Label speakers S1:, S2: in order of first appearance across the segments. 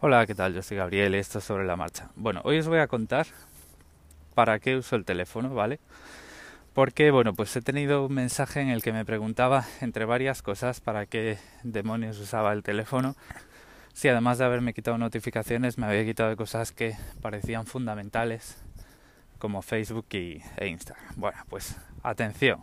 S1: Hola, ¿qué tal? Yo soy Gabriel esto es sobre la marcha. Bueno, hoy os voy a contar para qué uso el teléfono, ¿vale? Porque, bueno, pues he tenido un mensaje en el que me preguntaba, entre varias cosas, para qué demonios usaba el teléfono. Si además de haberme quitado notificaciones, me había quitado cosas que parecían fundamentales, como Facebook y, e Instagram. Bueno, pues atención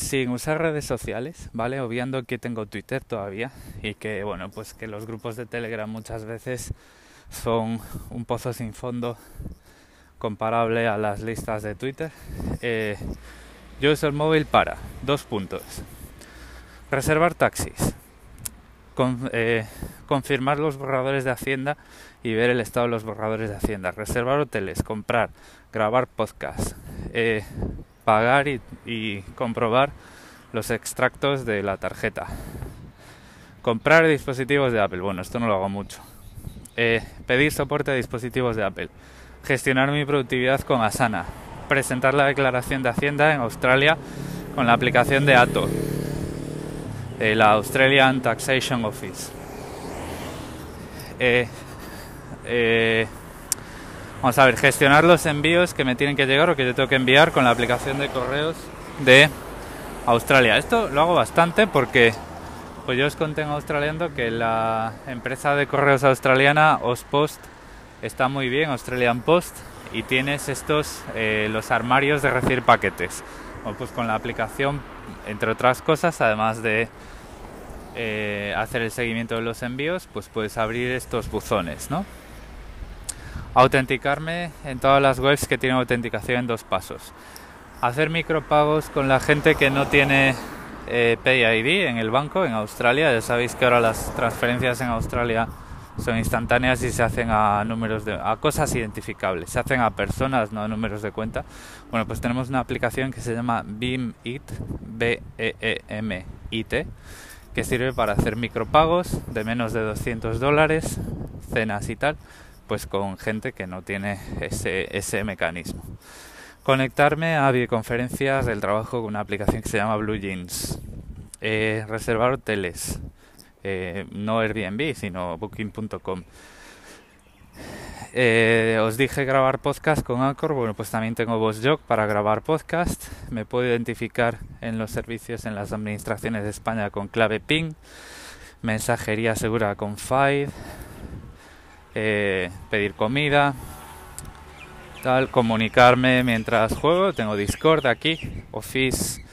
S1: sin usar redes sociales, ¿vale? Obviando que tengo Twitter todavía y que, bueno, pues que los grupos de Telegram muchas veces son un pozo sin fondo comparable a las listas de Twitter. Eh, yo uso el móvil para dos puntos. Reservar taxis, eh, confirmar los borradores de Hacienda y ver el estado de los borradores de Hacienda, reservar hoteles, comprar, grabar podcast, eh, pagar y, comprobar los extractos de la tarjeta. Comprar dispositivos de Apple. Bueno, esto no lo hago mucho. Eh, pedir soporte a dispositivos de Apple. Gestionar mi productividad con Asana. Presentar la declaración de Hacienda en Australia con la aplicación de ATO, la Australian Taxation Office. Eh, eh, Vamos a ver, gestionar los envíos que me tienen que llegar o que yo tengo que enviar con la aplicación de correos de Australia. Esto lo hago bastante porque pues yo os conté en Australiando que la empresa de correos australiana Ospost está muy bien, Australian Post, y tienes estos, eh, los armarios de recibir paquetes. pues con la aplicación, entre otras cosas, además de eh, hacer el seguimiento de los envíos, pues puedes abrir estos buzones, ¿no? Autenticarme en todas las webs que tienen autenticación en dos pasos. Hacer micropagos con la gente que no tiene eh, PayID en el banco en Australia. Ya sabéis que ahora las transferencias en Australia son instantáneas y se hacen a números de a cosas identificables, se hacen a personas, no a números de cuenta. Bueno, pues tenemos una aplicación que se llama BeamIt, B E E M I T, que sirve para hacer micropagos de menos de 200 dólares, cenas y tal pues con gente que no tiene ese, ese mecanismo. Conectarme a videoconferencias del trabajo con una aplicación que se llama Blue Jeans. Eh, reservar hoteles. Eh, no Airbnb, sino booking.com. Eh, os dije grabar podcast con Anchor, bueno pues también tengo VozJog para grabar podcast. Me puedo identificar en los servicios en las administraciones de España con clave PIN, mensajería segura con Five, eh, pedir comida, tal, comunicarme mientras juego. Tengo Discord aquí, Office,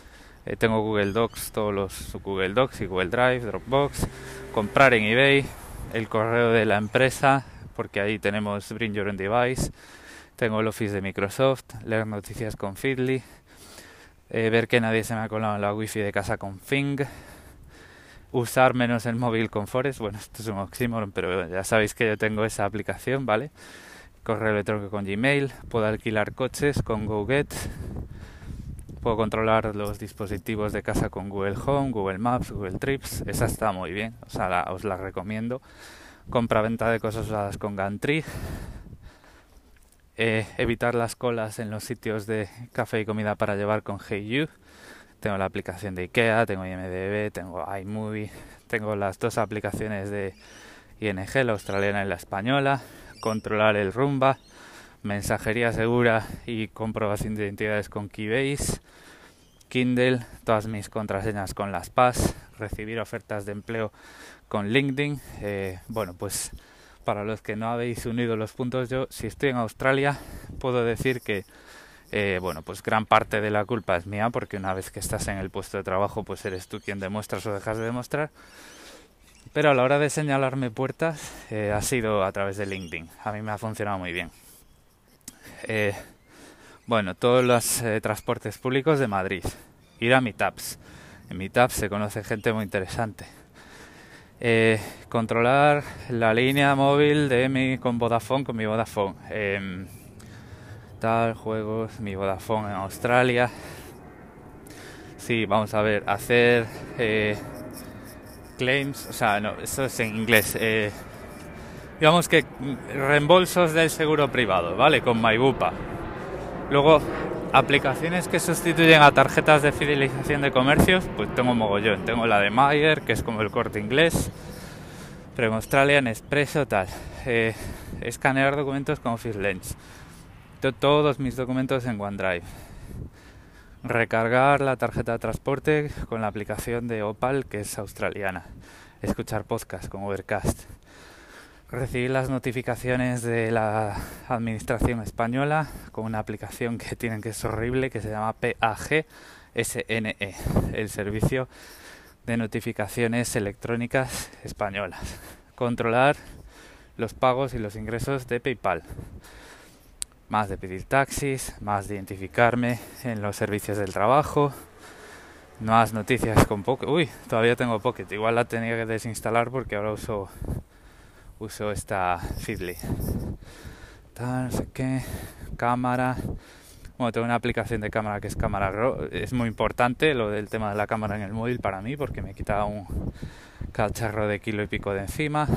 S1: eh, tengo Google Docs, todos los Google Docs y Google Drive, Dropbox, comprar en eBay, el correo de la empresa, porque ahí tenemos Bring Your Own Device, tengo el Office de Microsoft, leer noticias con Feedly, eh, ver que nadie se me ha colado en la wifi de casa con Fing usar menos el móvil con Forest. Bueno, esto es un oxímoron, pero ya sabéis que yo tengo esa aplicación, ¿vale? Correo electrónico con Gmail, puedo alquilar coches con GoGet, puedo controlar los dispositivos de casa con Google Home, Google Maps, Google Trips. Esa está muy bien, os la recomiendo. Compra-venta de cosas usadas con Gantry. Eh, evitar las colas en los sitios de café y comida para llevar con HeyU tengo la aplicación de IKEA, tengo IMDB, tengo iMovie, tengo las dos aplicaciones de ING, la australiana y la española, controlar el rumba, mensajería segura y comprobación de identidades con Keybase, Kindle, todas mis contraseñas con las PAS, recibir ofertas de empleo con LinkedIn. Eh, bueno, pues para los que no habéis unido los puntos, yo si estoy en Australia puedo decir que eh, bueno, pues gran parte de la culpa es mía porque una vez que estás en el puesto de trabajo, pues eres tú quien demuestras o dejas de demostrar. Pero a la hora de señalarme puertas eh, ha sido a través de LinkedIn. A mí me ha funcionado muy bien. Eh, bueno, todos los transportes públicos de Madrid. Ir a Meetups. En Meetups se conoce gente muy interesante. controlar la línea móvil de mi con Vodafone, con mi Vodafone em, tal, juegos, mi Vodafone en Australia. Sí, vamos a ver, hacer eh, claims, o sea, no, eso es en inglés. Eh, digamos que reembolsos del seguro privado, ¿vale? Con MyBupa. Luego, aplicaciones que sustituyen a tarjetas de fidelización de comercios, pues tengo mogollón. Tengo la de Mayer, que es como el corte inglés. Pero en Australia, en Expreso, tal. Eh, escanear documentos con Office Lens. Todos mis documentos en OneDrive. Recargar la tarjeta de transporte con la aplicación de Opal, que es australiana. Escuchar podcast con Overcast. Recibir las notificaciones de la administración española con una aplicación que tienen que es horrible, que se llama PAG SNE, el servicio de notificaciones electrónicas españolas. Controlar los pagos y los ingresos de PayPal. Más de pedir taxis, más de identificarme en los servicios del trabajo. Más noticias con Pocket. Uy, todavía tengo Pocket. Igual la tenía que desinstalar porque ahora uso uso esta Feedly. No sé qué. Cámara. Bueno, tengo una aplicación de cámara que es cámara Es muy importante lo del tema de la cámara en el móvil para mí porque me quita un cacharro de kilo y pico de encima.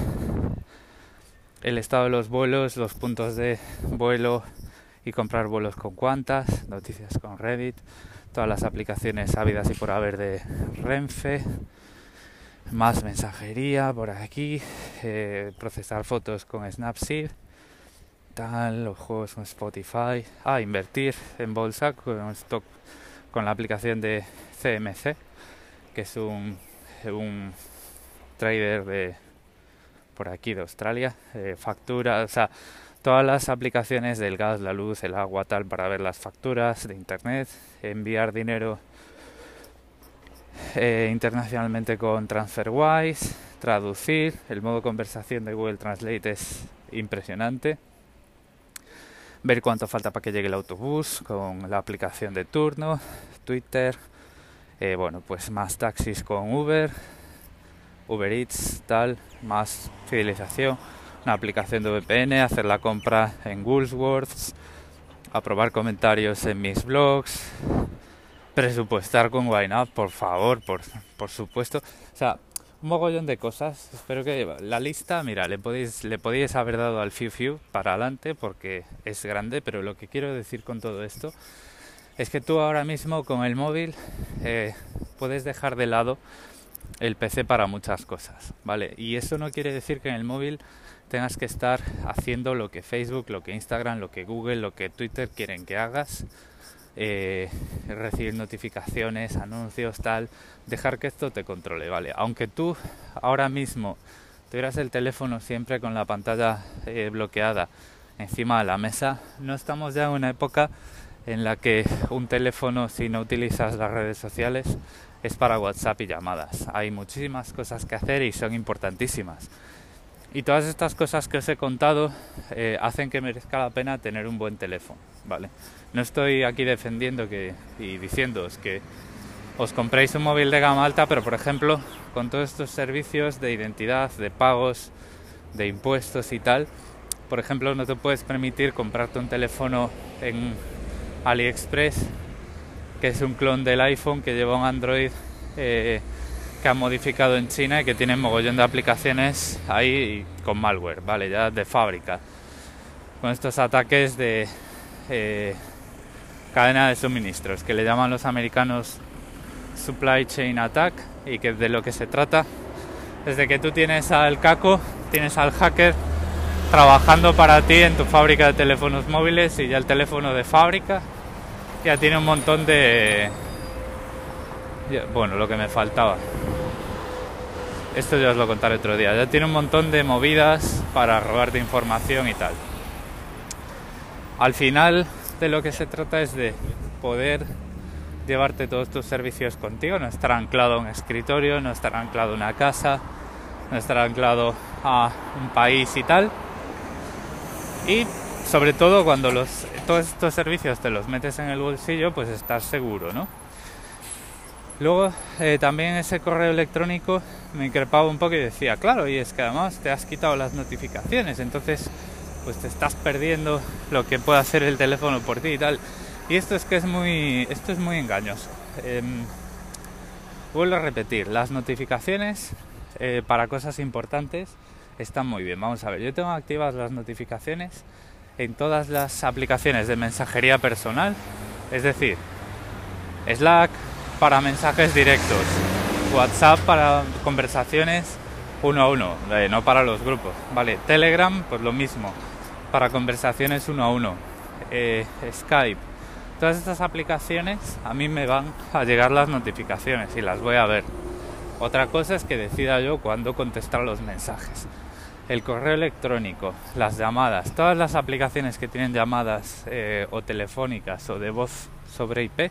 S1: El estado de los vuelos, los puntos de vuelo y comprar vuelos con cuantas, noticias con Reddit, todas las aplicaciones ávidas y por haber de Renfe, más mensajería por aquí, eh, procesar fotos con Snapseed los juegos con Spotify, ah, invertir en bolsa con stock con la aplicación de CMC, que es un, un trader de por aquí de Australia, eh, factura, o sea, todas las aplicaciones del gas, la luz, el agua, tal, para ver las facturas de internet, enviar dinero eh, internacionalmente con TransferWise, traducir, el modo conversación de Google Translate es impresionante. Ver cuánto falta para que llegue el autobús con la aplicación de turno, Twitter, eh, bueno, pues más taxis con Uber, Uber Eats, tal, más fidelización, una aplicación de VPN, hacer la compra en Woolworths, aprobar comentarios en mis blogs, presupuestar con YNAB, por favor, por, por supuesto. O sea, un mogollón de cosas. Espero que la lista, mira, le podéis, le podéis haber dado al Fiu Fiu para adelante porque es grande, pero lo que quiero decir con todo esto es que tú ahora mismo con el móvil eh, puedes dejar de lado el PC para muchas cosas, ¿vale? Y eso no quiere decir que en el móvil tengas que estar haciendo lo que Facebook, lo que Instagram, lo que Google, lo que Twitter quieren que hagas eh, recibir notificaciones, anuncios, tal, dejar que esto te controle, ¿vale? Aunque tú ahora mismo tuvieras el teléfono siempre con la pantalla eh, bloqueada encima de la mesa, no estamos ya en una época en la que un teléfono si no utilizas las redes sociales es para WhatsApp y llamadas. Hay muchísimas cosas que hacer y son importantísimas. Y todas estas cosas que os he contado eh, hacen que merezca la pena tener un buen teléfono, ¿vale? No estoy aquí defendiendo que, y diciéndoos que os compréis un móvil de gama alta, pero por ejemplo, con todos estos servicios de identidad, de pagos, de impuestos y tal, por ejemplo, no te puedes permitir comprarte un teléfono en AliExpress, que es un clon del iPhone que lleva un Android eh, que ha modificado en China y que tiene un mogollón de aplicaciones ahí con malware, ¿vale? Ya de fábrica. Con estos ataques de eh, cadena de suministros, que le llaman los americanos supply chain attack y que de lo que se trata desde que tú tienes al caco, tienes al hacker trabajando para ti en tu fábrica de teléfonos móviles y ya el teléfono de fábrica ya tiene un montón de bueno, lo que me faltaba. Esto ya os lo contaré otro día. Ya tiene un montón de movidas para robarte información y tal. Al final de lo que se trata es de poder llevarte todos tus servicios contigo, no estar anclado a un escritorio, no estar anclado a una casa, no estar anclado a un país y tal. Y sobre todo cuando los, todos estos servicios te los metes en el bolsillo, pues estás seguro, ¿no? Luego eh, también ese correo electrónico me increpaba un poco y decía, claro, y es que además te has quitado las notificaciones, entonces pues te estás perdiendo lo que puede hacer el teléfono por ti y tal. Y esto es que es muy, esto es muy engañoso. Em, vuelvo a repetir, las notificaciones eh, para cosas importantes están muy bien. Vamos a ver, yo tengo activas las notificaciones en todas las aplicaciones de mensajería personal, es decir, Slack para mensajes directos, WhatsApp para conversaciones uno a uno, eh, no para los grupos. Vale, Telegram, pues lo mismo, para conversaciones uno a uno. Eh, Skype, todas estas aplicaciones a mí me van a llegar las notificaciones y las voy a ver. Otra cosa es que decida yo cuándo contestar los mensajes. El correo electrónico, las llamadas, todas las aplicaciones que tienen llamadas eh, o telefónicas o de voz sobre IP,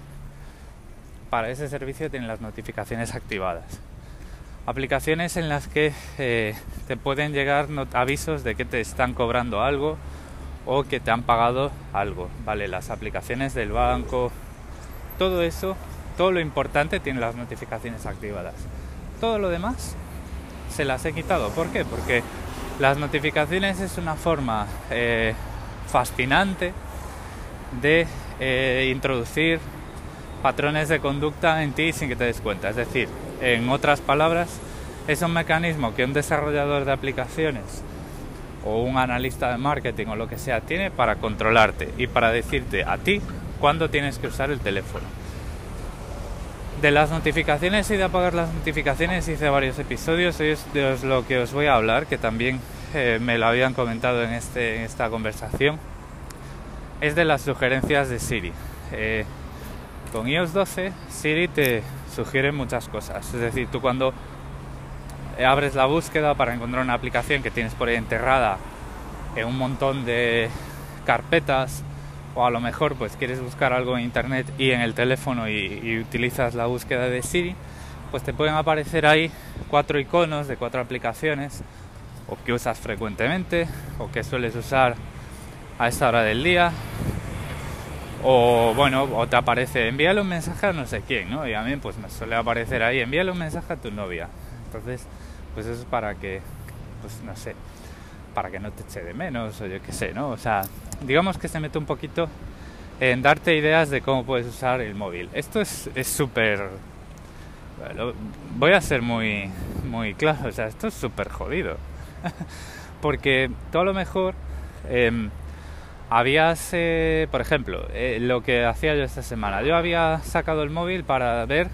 S1: para ese servicio tienen las notificaciones activadas aplicaciones en las que eh, te pueden llegar avisos de que te están cobrando algo o que te han pagado algo, ¿vale? Las aplicaciones del banco, todo eso, todo lo importante tiene las notificaciones activadas. Todo lo demás se las he quitado. ¿Por qué? Porque las notificaciones es una forma eh, fascinante de eh, introducir patrones de conducta en ti sin que te des cuenta. Es decir, en otras palabras, es un mecanismo que un desarrollador de aplicaciones o un analista de marketing o lo que sea tiene para controlarte y para decirte a ti cuándo tienes que usar el teléfono. De las notificaciones y de apagar las notificaciones hice varios episodios, hoy es de lo que os voy a hablar, que también eh, me lo habían comentado en, este, esta conversación, es de las sugerencias de Siri. Eh, con iOS 12 Siri te sugiere muchas cosas, es decir, tú cuando abres la búsqueda para encontrar una aplicación que tienes por ahí enterrada en un montón de carpetas o a lo mejor pues quieres buscar algo en internet y en el teléfono y, utilizas la búsqueda de Siri, pues te pueden aparecer ahí cuatro iconos de cuatro aplicaciones o que usas frecuentemente o que sueles usar a esta hora del día o bueno, o te aparece envíale un mensaje a no sé quién, ¿no? Y a mí pues me suele aparecer ahí envíale un mensaje a tu novia. Entonces, pues eso es para que, pues no sé, para que no te eche de menos o yo qué sé, ¿no? O sea, digamos que se mete un poquito en darte ideas de cómo puedes usar el móvil. Esto es súper... bueno, voy a ser muy, muy claro, o sea, esto es súper jodido. Porque todo lo mejor... Eh, por ejemplo, eh, lo que hacía yo esta semana. Yo había sacado el móvil para ver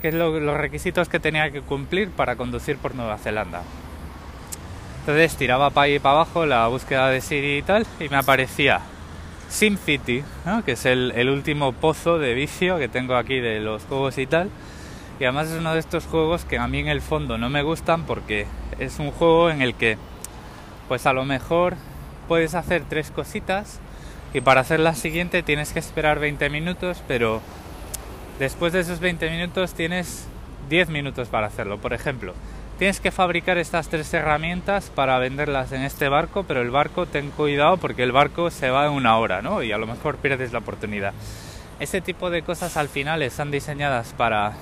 S1: qué es los requisitos que tenía que cumplir para conducir por Nueva Zelanda. Entonces tiraba para ahí y para abajo la búsqueda de Siri y tal, y me aparecía SimCity, ¿no? que es el, el, último pozo de vicio que tengo aquí de los juegos y tal. Y además es uno de estos juegos que a mí en el fondo no me gustan porque es un juego en el que, pues a lo mejor puedes hacer tres cositas y para hacer la siguiente tienes que esperar 20 minutos, pero Después de esos 20 minutos tienes 10 minutos para hacerlo. Por ejemplo, tienes que fabricar estas tres herramientas para venderlas en este barco, pero el barco ten cuidado porque el barco se va en una hora, ¿no? Y a lo mejor pierdes la oportunidad. Ese tipo de cosas al final están diseñadas para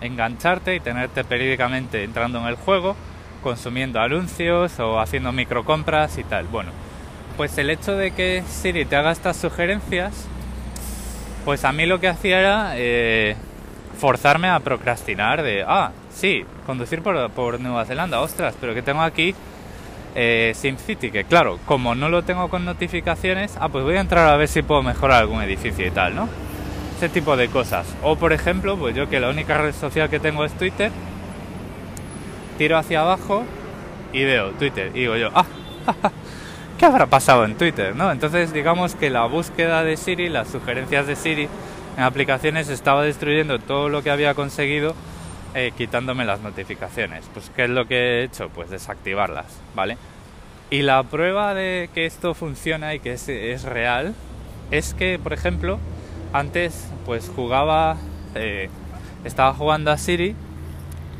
S1: engancharte y tenerte periódicamente entrando en el juego, consumiendo anuncios o haciendo microcompras y tal. Bueno, pues el hecho de que Siri te haga estas sugerencias pues a mí lo que hacía era eh, forzarme a procrastinar de, ah, sí, conducir por, Nueva Zelanda, ostras, pero que tengo aquí eh, SimCity, que claro, como no lo tengo con notificaciones, ah, pues voy a entrar a ver si puedo mejorar algún edificio y tal, ¿no? Ese tipo de cosas. O por ejemplo, pues yo que la única red social que tengo es Twitter, tiro hacia abajo y veo Twitter y digo yo, ah, ¿qué habrá pasado en Twitter? ¿no? Entonces digamos que la búsqueda de Siri, las sugerencias de Siri en aplicaciones estaba destruyendo todo lo que había conseguido eh, quitándome las notificaciones. Pues ¿qué es lo que he hecho? Pues desactivarlas, ¿vale? Y la prueba de que esto funciona y que es, real es que, por ejemplo, antes pues jugaba, eh, estaba jugando a Siri,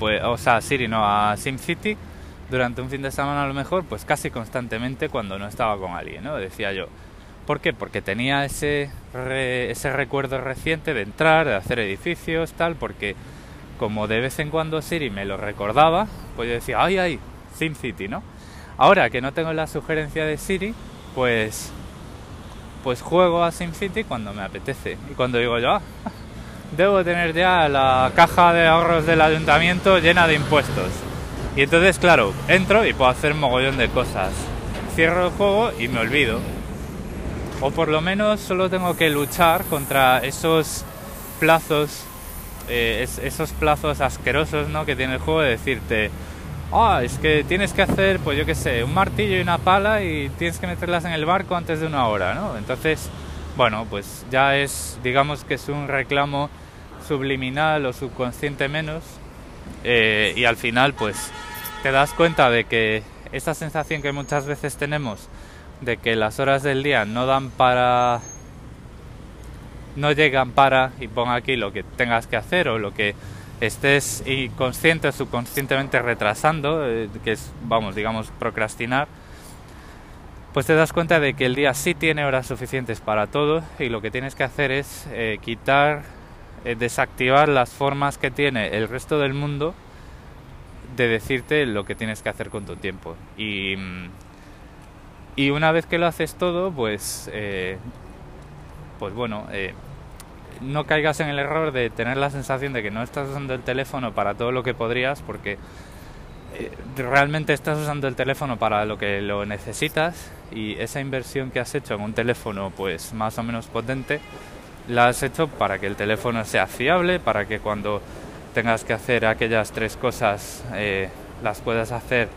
S1: pues, o sea, Siri no, a SimCity durante un fin de semana a lo mejor, pues casi constantemente cuando no estaba con alguien, ¿no? Decía yo. ¿Por qué? Porque tenía ese, recuerdo reciente de entrar, de hacer edificios, tal, porque como de vez en cuando Siri me lo recordaba, pues yo decía, ay, ay, SimCity, ¿no? Ahora que no tengo la sugerencia de Siri, pues pues juego a SimCity cuando me apetece. Y cuando digo yo, ah, debo tener ya la caja de ahorros del ayuntamiento llena de impuestos. Y entonces, claro, entro y puedo hacer mogollón de cosas. Cierro el juego y me olvido. O por lo menos solo tengo que luchar contra esos plazos, eh, esos plazos asquerosos ¿no? que tiene el juego de decirte, ah, es que tienes que hacer, pues yo qué sé, un martillo y una pala y tienes que meterlas en el barco antes de una hora, ¿no? Entonces, bueno, pues ya es, digamos que es un reclamo subliminal o subconsciente menos eh, y al final, pues te das cuenta de que esta sensación que muchas veces tenemos de que las horas del día no dan para no llegan para y pon aquí lo que tengas que hacer o lo que estés inconsciente o subconscientemente retrasando, eh, que es, vamos, digamos, procrastinar, pues te das cuenta de que el día sí tiene horas suficientes para todo y lo que tienes que hacer es eh, quitar, eh, desactivar las formas que tiene el resto del mundo de decirte lo que tienes que hacer con tu tiempo. Y, mm, y una vez que lo haces todo, pues, pues bueno, no caigas en el error de tener la sensación de que no estás usando el teléfono para todo lo que podrías, porque eh, realmente estás usando el teléfono para lo que lo necesitas y esa inversión que has hecho en un teléfono pues más o menos potente la has hecho para que el teléfono sea fiable, para que cuando tengas que hacer aquellas tres cosas eh, las puedas hacer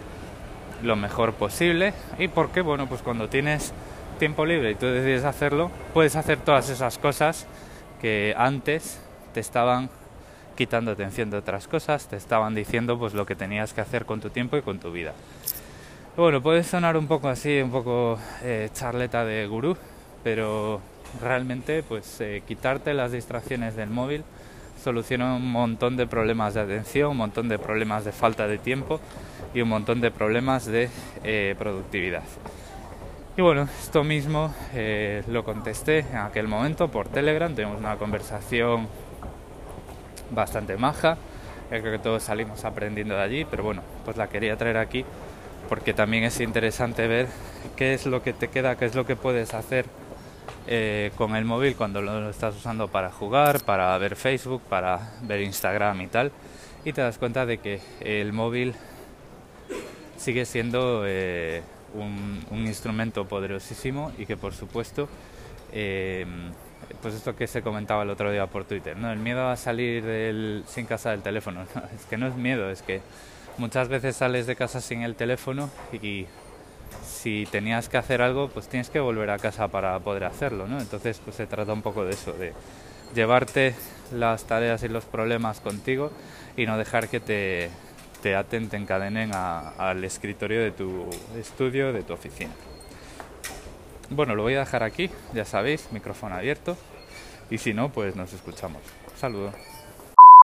S1: lo mejor posible y porque bueno pues cuando tienes tiempo libre y tú decides hacerlo puedes hacer todas esas cosas que antes te estaban quitando atención de otras cosas, te estaban diciendo pues lo que tenías que hacer con tu tiempo y con tu vida. Bueno, puede sonar un poco así, un poco eh, charleta de gurú, pero realmente pues eh, quitarte las distracciones del móvil soluciona un montón de problemas de atención, un montón de problemas de falta de tiempo y un montón de problemas de eh, productividad. Y bueno, esto mismo eh, lo contesté en aquel momento por Telegram, tuvimos una conversación bastante maja, creo que todos salimos aprendiendo de allí, pero bueno, pues la quería traer aquí porque también es interesante ver qué es lo que te queda, qué es lo que puedes hacer eh, con el móvil cuando lo estás usando para jugar, para ver Facebook, para ver Instagram y tal, y te das cuenta de que el móvil sigue siendo... Eh, un, instrumento poderosísimo y que por supuesto eh, pues esto que se comentaba el otro día por Twitter, ¿no? El miedo a salir sin casa del teléfono. es que no es miedo, es que muchas veces sales de casa sin el teléfono y si tenías que hacer algo, pues tienes que volver a casa para poder hacerlo, ¿no? Entonces, pues se trata un poco de eso, de llevarte las tareas y los problemas contigo y no dejar que te, te aten, te encadenen al escritorio de tu estudio, de tu oficina. Bueno, lo voy a dejar aquí, ya sabéis, micrófono abierto. Y si no, pues nos escuchamos. Saludos.